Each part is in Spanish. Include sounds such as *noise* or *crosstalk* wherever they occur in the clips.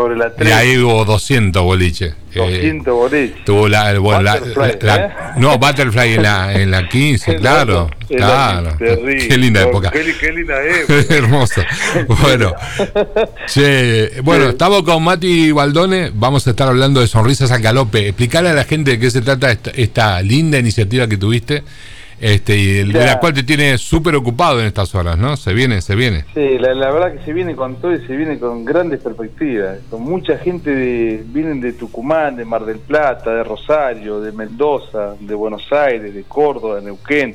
sobre la 3. Y ahí hubo 200 boliches. 200 boliches. Tuvo la, bueno, la- Butterfly, la- ¿eh? No, Butterfly en la, en la 15, *laughs* claro. Claro. Terrible. *laughs* Qué linda época. Qué, qué linda *laughs* época. Hermoso. Bueno, che, bueno, estamos con Mati Baldone, vamos a estar hablando de Sonrisas al Galope. Explicarle a la gente de qué se trata esta, esta linda iniciativa que tuviste, este, y Ya. la cual te tiene súper ocupado en estas horas, ¿no? Se viene, se viene. Sí, la, la verdad que se viene con todo y se viene con grandes perspectivas. Con mucha gente de, vienen de Tucumán, de Mar del Plata, de Rosario, de Mendoza, de Buenos Aires, de Córdoba, de Neuquén.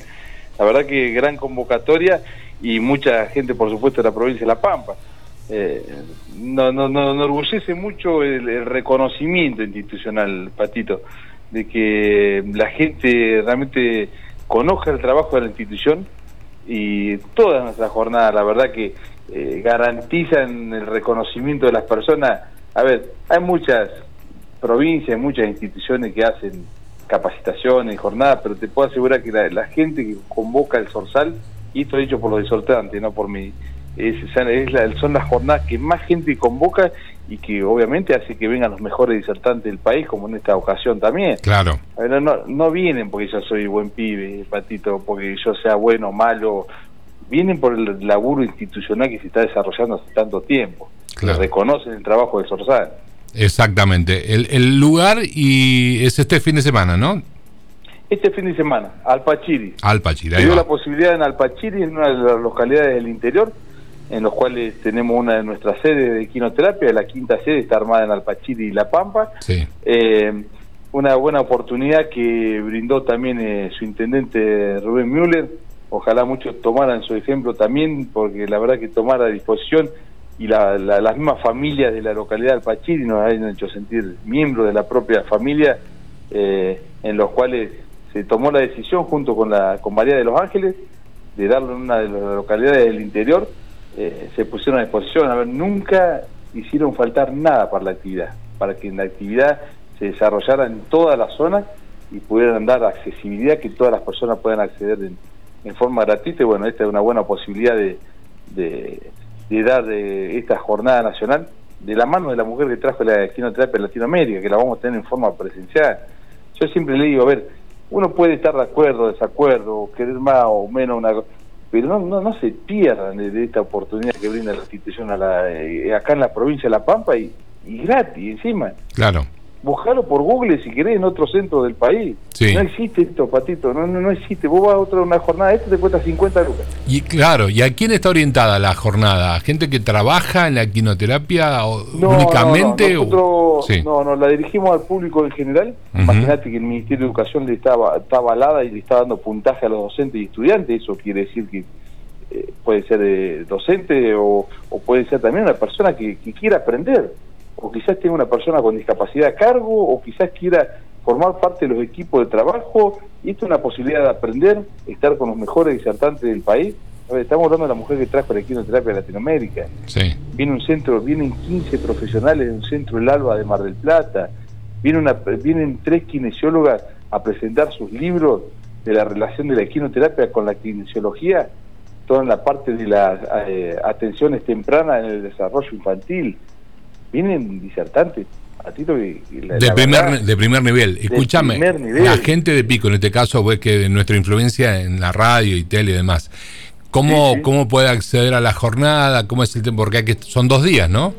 La verdad que gran convocatoria y mucha gente, por supuesto, de la provincia de La Pampa. Eh, no, no, no, nos enorgullece mucho el, el reconocimiento institucional, Patito, de que la gente realmente conozca el trabajo de la institución y todas nuestras jornadas, la verdad que eh, garantizan el reconocimiento de las personas. A ver, hay muchas provincias, muchas instituciones que hacen capacitaciones, jornadas, pero te puedo asegurar que la, gente que convoca el Sorsal, y esto dicho por los disortantes, no por mí, es, es la- son las jornadas que más gente convoca y que obviamente hace que vengan los mejores disertantes del país, como en esta ocasión también. Claro. No, no vienen porque yo soy buen pibe, Patito, porque yo sea bueno o malo. Vienen por el laburo institucional que se está desarrollando hace tanto tiempo. Claro. Reconocen el trabajo del Sorsal. Exactamente. El, el lugar y es este fin de semana, ¿no? Este fin de semana, Alpachiri. Alpachir, Se dio la posibilidad en Alpachiri, en una de las localidades del interior, en los cuales tenemos una de nuestras sedes de quinoterapia. La quinta sede está armada en Alpachiri y La Pampa. Sí. Eh, una buena oportunidad que brindó también eh, su intendente Rubén Müller. Ojalá muchos tomaran su ejemplo también, porque la verdad que tomar a disposición y la, la- las mismas familias de la localidad de Alpachiri nos han hecho sentir miembros de la propia familia, eh, en los cuales se tomó la decisión junto con la con María de los Ángeles de darlo en una de las localidades del interior, eh, se pusieron a disposición. A ver, nunca hicieron faltar nada para la actividad, para que la actividad se desarrollara en toda la zona y pudieran dar accesibilidad, que todas las personas puedan acceder en, forma gratuita. Y bueno, esta es una buena posibilidad de, de, dar de esta jornada nacional de la mano de la mujer que trajo la quinoterapia en Latinoamérica, que la vamos a tener en forma presencial. Yo siempre le digo, a ver, uno puede estar de acuerdo, desacuerdo, querer más o menos una cosa, pero no, no, no se pierdan de, esta oportunidad que brinda la institución a la, eh, acá en la provincia de La Pampa y, y gratis encima. Claro. Buscalo por Google si querés en otro centro del país. Sí. No existe esto, Patito, no, no, no existe. Vos vas a otra una jornada, esto te cuesta 50 lucas. Y claro, ¿y a quién está orientada la jornada? ¿A gente que trabaja en la quinoterapia o No, únicamente? no, o- no, nosotros Sí. no, no, la dirigimos al público en general. Ujú. Imagínate que el Ministerio de Educación le estaba, está avalada y le está dando puntaje a los docentes y estudiantes. Eso quiere decir que eh, puede ser eh, docente o, o puede ser también una persona que, que quiera aprender. O quizás tenga una persona con discapacidad a cargo, o quizás quiera formar parte de los equipos de trabajo. Y esto es una posibilidad de aprender, estar con los mejores disertantes del país. A ver, estamos hablando de la mujer que trajo la quinoterapia a Latinoamérica Sí. viene un centro, vienen 15 profesionales de un centro El Alba de Mar del Plata, viene una, vienen tres kinesiólogas a presentar sus libros de la relación de la quinoterapia con la kinesiología, toda en la parte de las eh, atenciones tempranas en el desarrollo infantil. Vienen disertantes, a que, que la- De la primer, verdad, de primer nivel. Escúchame, la gente de Pico, en este caso, pues que de nuestra influencia en la radio y tele y demás, ¿cómo, Sí, sí. ¿cómo puede acceder a la jornada? ¿Cómo es el tiempo? Porque hay que, son dos días, ¿no?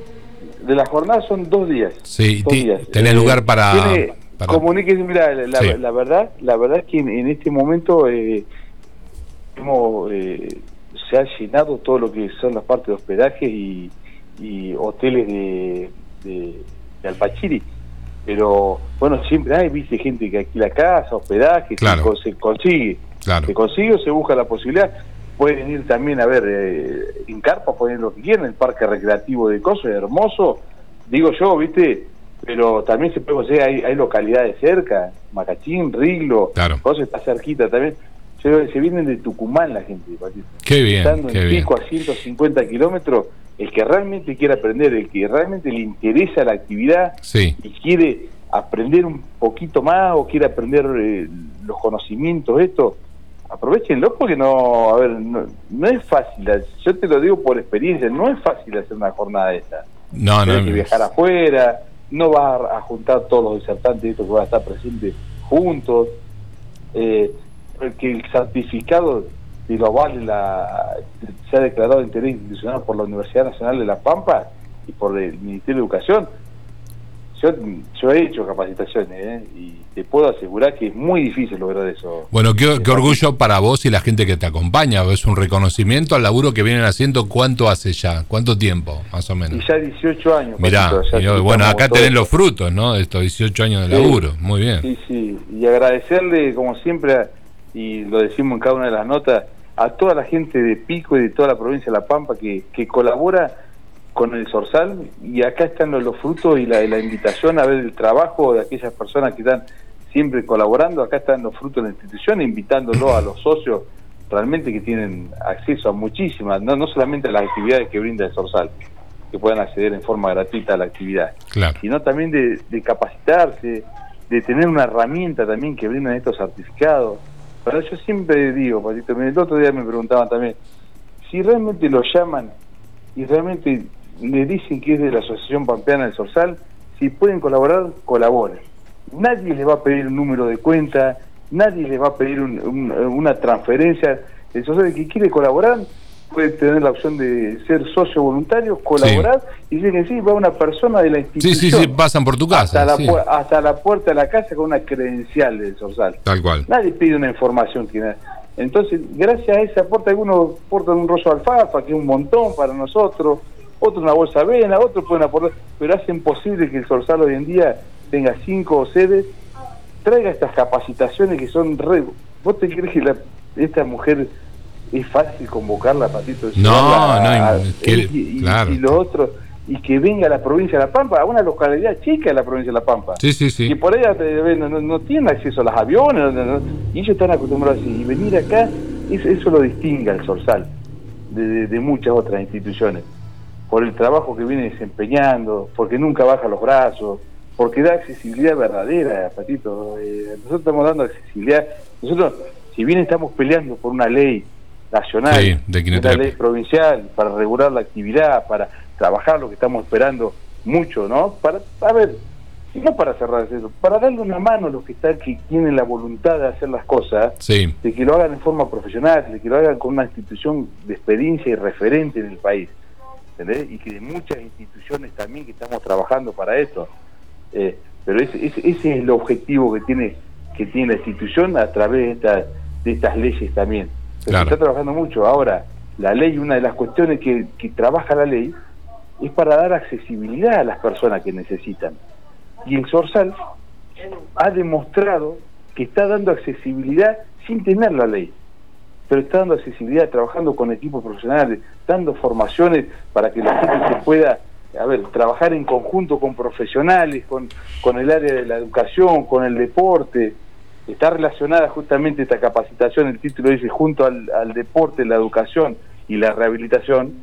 de la jornada son dos días. Sí, dos días. tenés Eh, lugar para... tiene- para- Comuníquese, mira, la, la- Sí. la verdad, la verdad es que en, en este momento eh, hemos, eh, se ha llenado todo lo que son las partes de hospedaje y, y hoteles de, de, de Alpachiri. Pero bueno, siempre hay, viste, gente que alquila casa, hospedaje, Claro. se, co- se consigue. Claro. Se consigue o se busca la posibilidad. Pueden ir también a ver eh, en carpa, pueden ir lo que quieran, el parque recreativo de Coso es hermoso, digo yo, viste, pero también se puede conseguir, hay, hay localidades cerca, Macachín, Riglo, Claro. Coso está cerquita también. Se, se vienen de Tucumán la gente, Patito. Qué bien, Estando qué en bien. pico a 150 kilómetros, el que realmente quiere aprender, el que realmente le interesa la actividad, Sí, y quiere aprender un poquito más o quiere aprender eh, los conocimientos, esto, aprovechenlo porque no, a ver, no, no es fácil, yo te lo digo por experiencia, no es fácil hacer una jornada de esta. no, no, que viajar afuera, no va a juntar todos los disertantes estos que van a estar presentes juntos, eh, que el certificado de lo vale la, se ha declarado de interés institucional por la Universidad Nacional de La Pampa y por el Ministerio de Educación, yo, he hecho capacitaciones ¿eh? y te puedo asegurar que es muy difícil lograr eso. Bueno, qué, orgullo para vos y la gente que te acompaña. Es un reconocimiento al laburo que vienen haciendo. ¿Cuánto hace ya? ¿Cuánto tiempo, más o menos? Y ya 18 años. Mirá, bueno, acá tenés los frutos, ¿no? De estos 18 años de laburo. Muy bien. Sí, sí. Y agradecerle, como siempre, y lo decimos en cada una de las notas, a toda la gente de Pico y de toda la provincia de La Pampa que, que colabora con el Sorsal y acá están los, frutos y la, la, invitación a ver el trabajo de aquellas personas que están siempre colaborando, acá están los frutos de la institución, invitándolo a los socios realmente que tienen acceso a muchísimas, no, no solamente a las actividades que brinda el Sorsal, que puedan acceder en forma gratuita a la actividad, sino también de, capacitarse, de tener una herramienta también que brindan estos certificados. Pero yo siempre digo, Patito, el otro día me preguntaban también, si realmente lo llaman y realmente le dicen que es de la Asociación Pampeana del Sorsal, si pueden colaborar, colaboren. Nadie les va a pedir un número de cuenta, nadie les va a pedir una transferencia. El Sorsal que quiere colaborar puede tener la opción de ser socio voluntario, colaborar y decir que sí, va una persona de la institución. Sí, sí, sí, pasan por tu casa. Hasta, la, hasta la puerta de la casa con una credencial del Sorsal. Tal cual. Nadie pide una información que entonces, gracias a ese aporte, algunos aportan un rollo de alfafa, que es un montón para nosotros, otro una bolsa de avena, otros pueden aportar, pero hacen posible que el Sorsal hoy en día tenga cinco sedes, traiga estas capacitaciones que son re... ¿Vos te crees que esta mujer es fácil convocarla, Patito? No, no, y, claro. y, lo otro y que venga a la provincia de La Pampa, a una localidad chica de la provincia de La Pampa. Sí, sí, sí. Y por ella no, no, tienen acceso a los aviones, y ellos están acostumbrados así. Y venir acá, eso, eso lo distingue al Sorsal de, de, muchas otras instituciones. Por el trabajo que viene desempeñando, porque nunca baja los brazos, porque da accesibilidad verdadera, Patito. Eh, nosotros estamos dando accesibilidad. Nosotros, si bien estamos peleando por una ley nacional, una ley provincial, para regular la actividad, para trabajar lo que estamos esperando mucho, ¿no? Para, a ver, no para cerrar eso, para darle una mano a los que están, que tienen la voluntad de hacer las cosas, de que lo hagan en forma profesional, de que lo hagan con una institución de experiencia y referente en el país, ¿entendés? Y que de muchas instituciones también que estamos trabajando para eso. Eh, pero ese, ese, es el objetivo que tiene que tiene la institución a través de, de estas leyes también. Pero se está trabajando mucho. Ahora, la ley, una de las cuestiones que, que trabaja la ley, es para dar accesibilidad a las personas que necesitan. Y el Sorsal ha demostrado que está dando accesibilidad sin tener la ley, pero está dando accesibilidad trabajando con equipos profesionales, dando formaciones para que la gente se pueda a ver, trabajar en conjunto con profesionales, con, con el área de la educación, con el deporte. Está relacionada justamente esta capacitación, el título dice, junto al, deporte, la educación y la rehabilitación,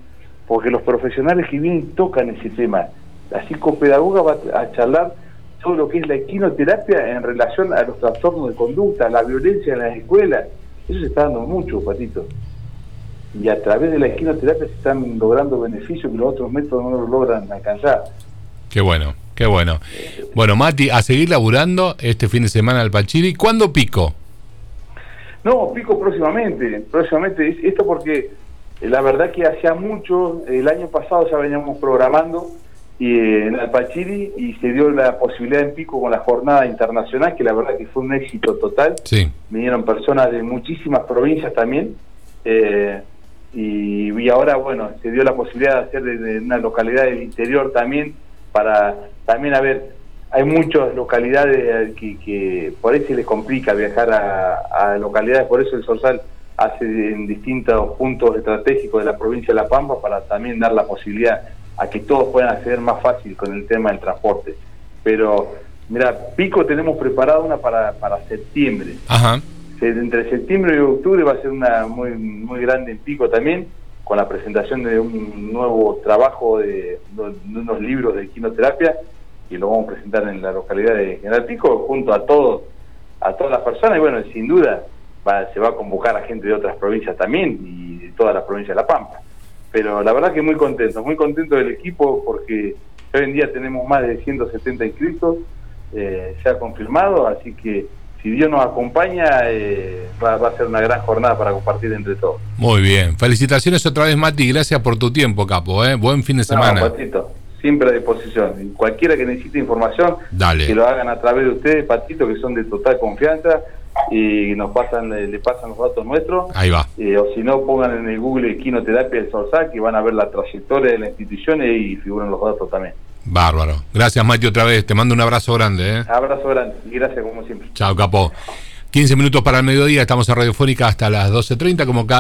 porque los profesionales que vienen tocan ese tema. La psicopedagoga va a charlar sobre lo que es la equinoterapia en relación a los trastornos de conducta, la violencia en las escuelas. Eso se está dando mucho, Patito. Y a través de la equinoterapia se están logrando beneficios que los otros métodos no logran alcanzar. Qué bueno, qué bueno. Bueno, Mati, a seguir laburando este fin de semana al Pachiri. ¿Cuándo pico? No, pico próximamente. Próximamente. Esto porque la verdad que hacía mucho, el año pasado ya veníamos programando y, eh, en Alpachiri y se dio la posibilidad en Pico con la jornada internacional, que la verdad que fue un éxito total. Sí. Vinieron personas de muchísimas provincias también. Eh, y, ahora, bueno, se dio la posibilidad de hacer de, una localidad del interior también, para también, a ver, hay muchas localidades que, que por ahí se les complica viajar a, a localidades, por eso el Sorsal hace en distintos puntos estratégicos de la provincia de La Pampa para también dar la posibilidad a que todos puedan acceder más fácil con el tema del transporte. Pero, mira, Pico tenemos preparado una para, para septiembre. Ajá. Entre septiembre y octubre va a ser una muy, muy grande en Pico también, con la presentación de un nuevo trabajo de, unos libros de quinoterapia y lo vamos a presentar en la localidad de General Pico junto a todos a todas las personas y bueno sin duda se va a convocar a gente de otras provincias también y de toda la provincia de La Pampa. pero la verdad que muy contento, muy contento del equipo porque hoy en día tenemos más de 170 inscritos, eh, se ha confirmado, así que si Dios nos acompaña, eh, va, a ser una gran jornada para compartir entre todos. Muy bien. Felicitaciones otra vez, Mati. Gracias por tu tiempo, Capo. ¿eh? Buen fin de semana. Patito, siempre a disposición. Cualquiera que necesite información, Dale. que lo hagan a través de ustedes, Patito, que son de total confianza y nos pasan le pasan los datos nuestros. Ahí va. Eh, o si no, pongan en el Google Quinoterapia del Sorsac y van a ver la trayectoria de la institución y figuran los datos también. Bárbaro. Gracias, Mati, otra vez. Te mando un abrazo grande. ¿eh? Abrazo grande y gracias como siempre. Chao, capo. 15 minutos para el mediodía. Estamos en Radiofónica hasta las 12.30 como cada